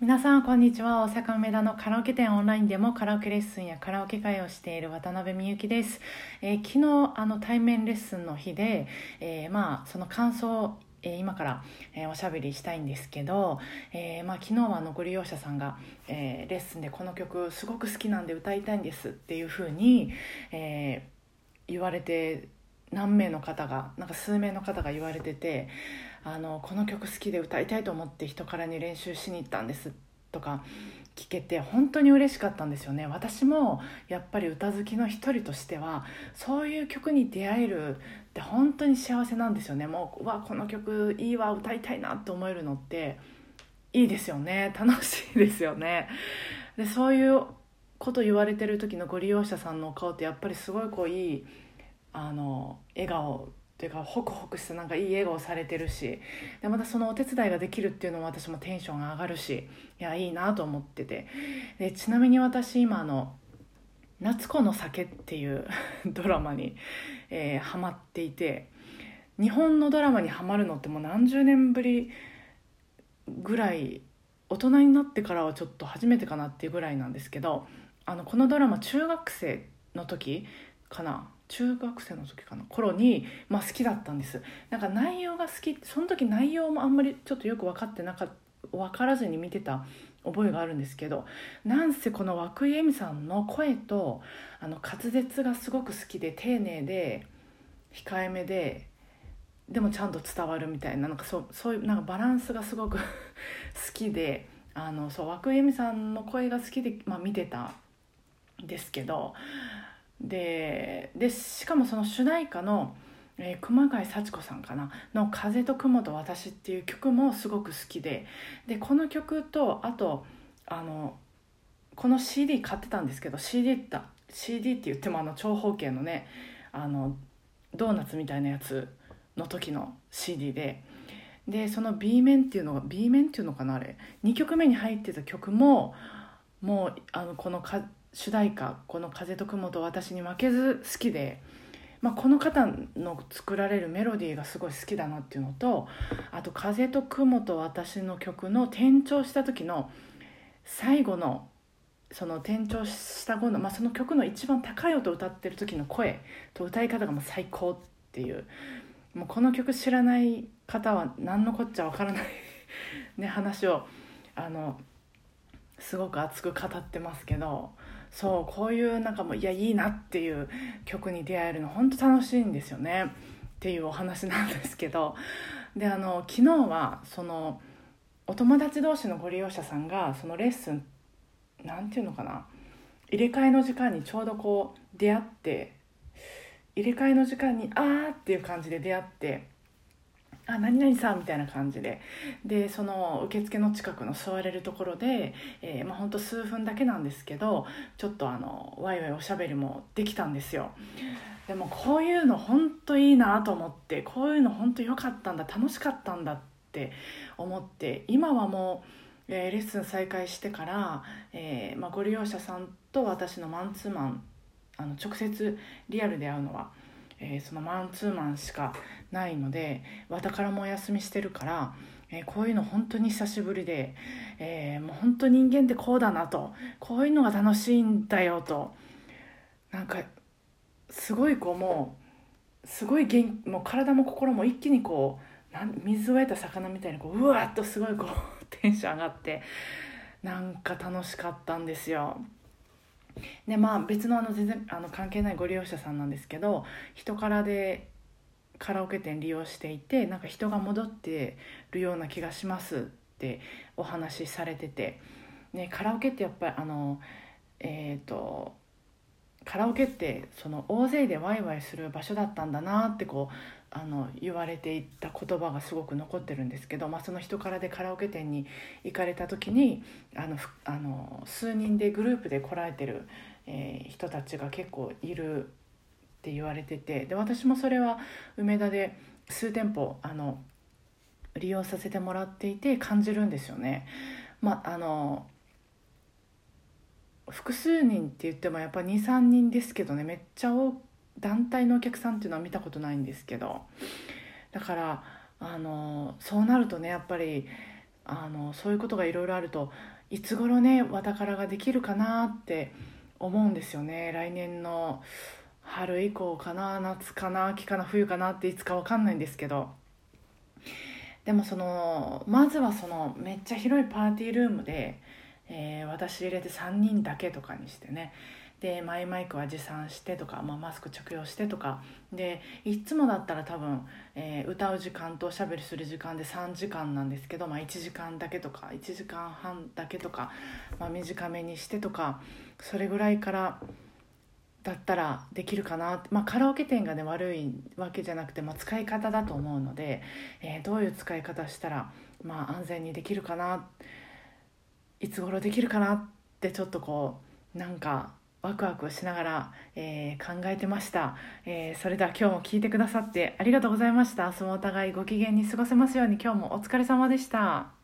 皆さんこんにちは。大阪梅田のカラオケ店オンラインでもカラオケレッスンやカラオケ会をしている渡辺美幸です、えー、昨日あの対面レッスンの日で、えー、まあその感想をえ、今から、え、おしゃべりしたいんですけど、えーまあ、昨日はあのご利用者さんが、えー、レッスンでこの曲すごく好きなんで歌いたいんですっていうふうに、えー、言われて何名の方がなんか数名の方が言われててあのこの曲好きで歌いたいと思って人からに練習しに行ったんですとか聞けて本当に嬉しかったんですよね。私もやっぱり歌好きの一人としてはそういう曲に出会えるって本当に幸せなんですよね。もうわこの曲いいわ歌いたいなって思えるのっていいですよね。楽しいですよね。でそういうこと言われてる時のご利用者さんのお顔ってやっぱりすごいこういいあの笑顔というかホクホクしてなんかいい笑顔されてるしでまたそのお手伝いができるっていうのも私もテンションが上がるしいやいいなと思ってて。でちなみに私今あの「夏子の酒」っていう ドラマに、えー、ハマっていて日本のドラマにハマるのってもう何十年ぶりぐらい大人になってからはちょっと初めてかなっていうぐらいなんですけどあのこのドラマ中学生の時かな中学生の時かな頃に、まあ、好きだったんです。なんか内容が好きその時内容もあんまりちょっとよく分かってなか分からずに見てた覚えがあるんですけどなんせこの涌井絵美さんの声とあの滑舌がすごく好きで丁寧で控えめででもちゃんと伝わるみたいななんかそうそういうなんかバランスがすごく 好きであのそう涌井絵美さんの声が好きで、まあ、見てたんですけどででしかもその主題歌の、えー、熊谷幸子さんかなの「風と雲と私」っていう曲もすごく好きででこの曲とあとあのこの CD 買ってたんですけど CD, だ CD って言ってもあの長方形のねあのドーナツみたいなやつの時の CD ででその B 面っていうのが B 面っていうのかなあれ。2曲目に入ってた曲ももうあのこのか主題歌この「風と雲と私」に負けず好きで、まあ、この方の作られるメロディーがすごい好きだなっていうのとあと「風と雲と私」の曲の転調した時の最後のその転調した後の、まあ、その曲の一番高い音を歌ってる時の声と歌い方がもう最高っていうもうこの曲知らない方は何のこっちゃわからない ね話をあのすごく熱く語ってますけどそうこういうなんかもういやいいなっていう曲に出会えるの本当楽しいんですよね。っていうお話なんですけど。であの昨日はそのお友達同士のご利用者さんがそのレッスンなんていうのかな入れ替えの時間にちょうどこう出会って入れ替えの時間にあーっていう感じで出会ってあ何々さんみたいな感じで。でその受付の近くの座れるところで、えー、まあ、ほんと数分だけなんですけどちょっとあのワイワイおしゃべりもできたんですよ。でもこういうの本当いいなと思ってこういうの本当良かったんだ楽しかったんだって思って今はもう、えー、レッスン再開してから、えー、まあ、ご利用者さんと私のマンツーマンあの直接リアルで会うのはえー、そのマンツーマンしかないのでわたからもお休みしてるから、えー、こういうの本当に久しぶりで、えー、もう本当人間ってこうだなとこういうのが楽しいんだよとなんかすごいこうもうすごい元もう体も心も一気にこうなん水を得た魚みたいにこううわっとすごいこう テンション上がってなんか楽しかったんですよ。でまあ別のあの全然あの関係ないご利用者さんなんですけど人からでカラオケ店利用していてなんか人が戻ってるような気がしますってお話しされてて、ね、カラオケってやっぱりあのえっ、ー、とカラオケってその大勢でワイワイする場所だったんだなってこうあの言われていた言葉がすごく残ってるんですけど、まあ、その人からでカラオケ店に行かれた時にあのあの数人でグループで来られてる、えー、人たちが結構いるって言われててで私もそれは梅田で数店舗あの利用させてもらっていて感じるんですよね。まあ、あの複数人って言ってもやっぱ23人ですけどねめっちゃ多団体のお客さんっていうのは見たことないんですけどだからあのそうなるとねやっぱりあのそういうことがいろいろあるといつ頃ねわたからができるかなって思うんですよね。来年の春以降かな夏かな秋かな冬かなっていつか分かんないんですけど。でもそのまずはそのめっちゃ広いパーティールームで、えー、私入れて3人だけとかにしてね。でマイマイクは持参してとか、まあ、マスク着用してとか。でいつもだったら多分、えー、歌う時間とおしゃべりする時間で3時間なんですけど、まあ、1時間だけとか1時間半だけとか、まあ、短めにしてとかそれぐらいからだったらできるかな、まあ、カラオケ店がね悪いわけじゃなくて、まあ、使い方だと思うので、えー、どういう使い方したら、まあ、安全にできるかな。っていつ頃できるかなってちょっとこうなんかワクワクしながら、えー、考えてました、えー、それでは今日も聞いてくださってありがとうございました。明日もお互いご機嫌に過ごせますように今日もお疲れ様でした。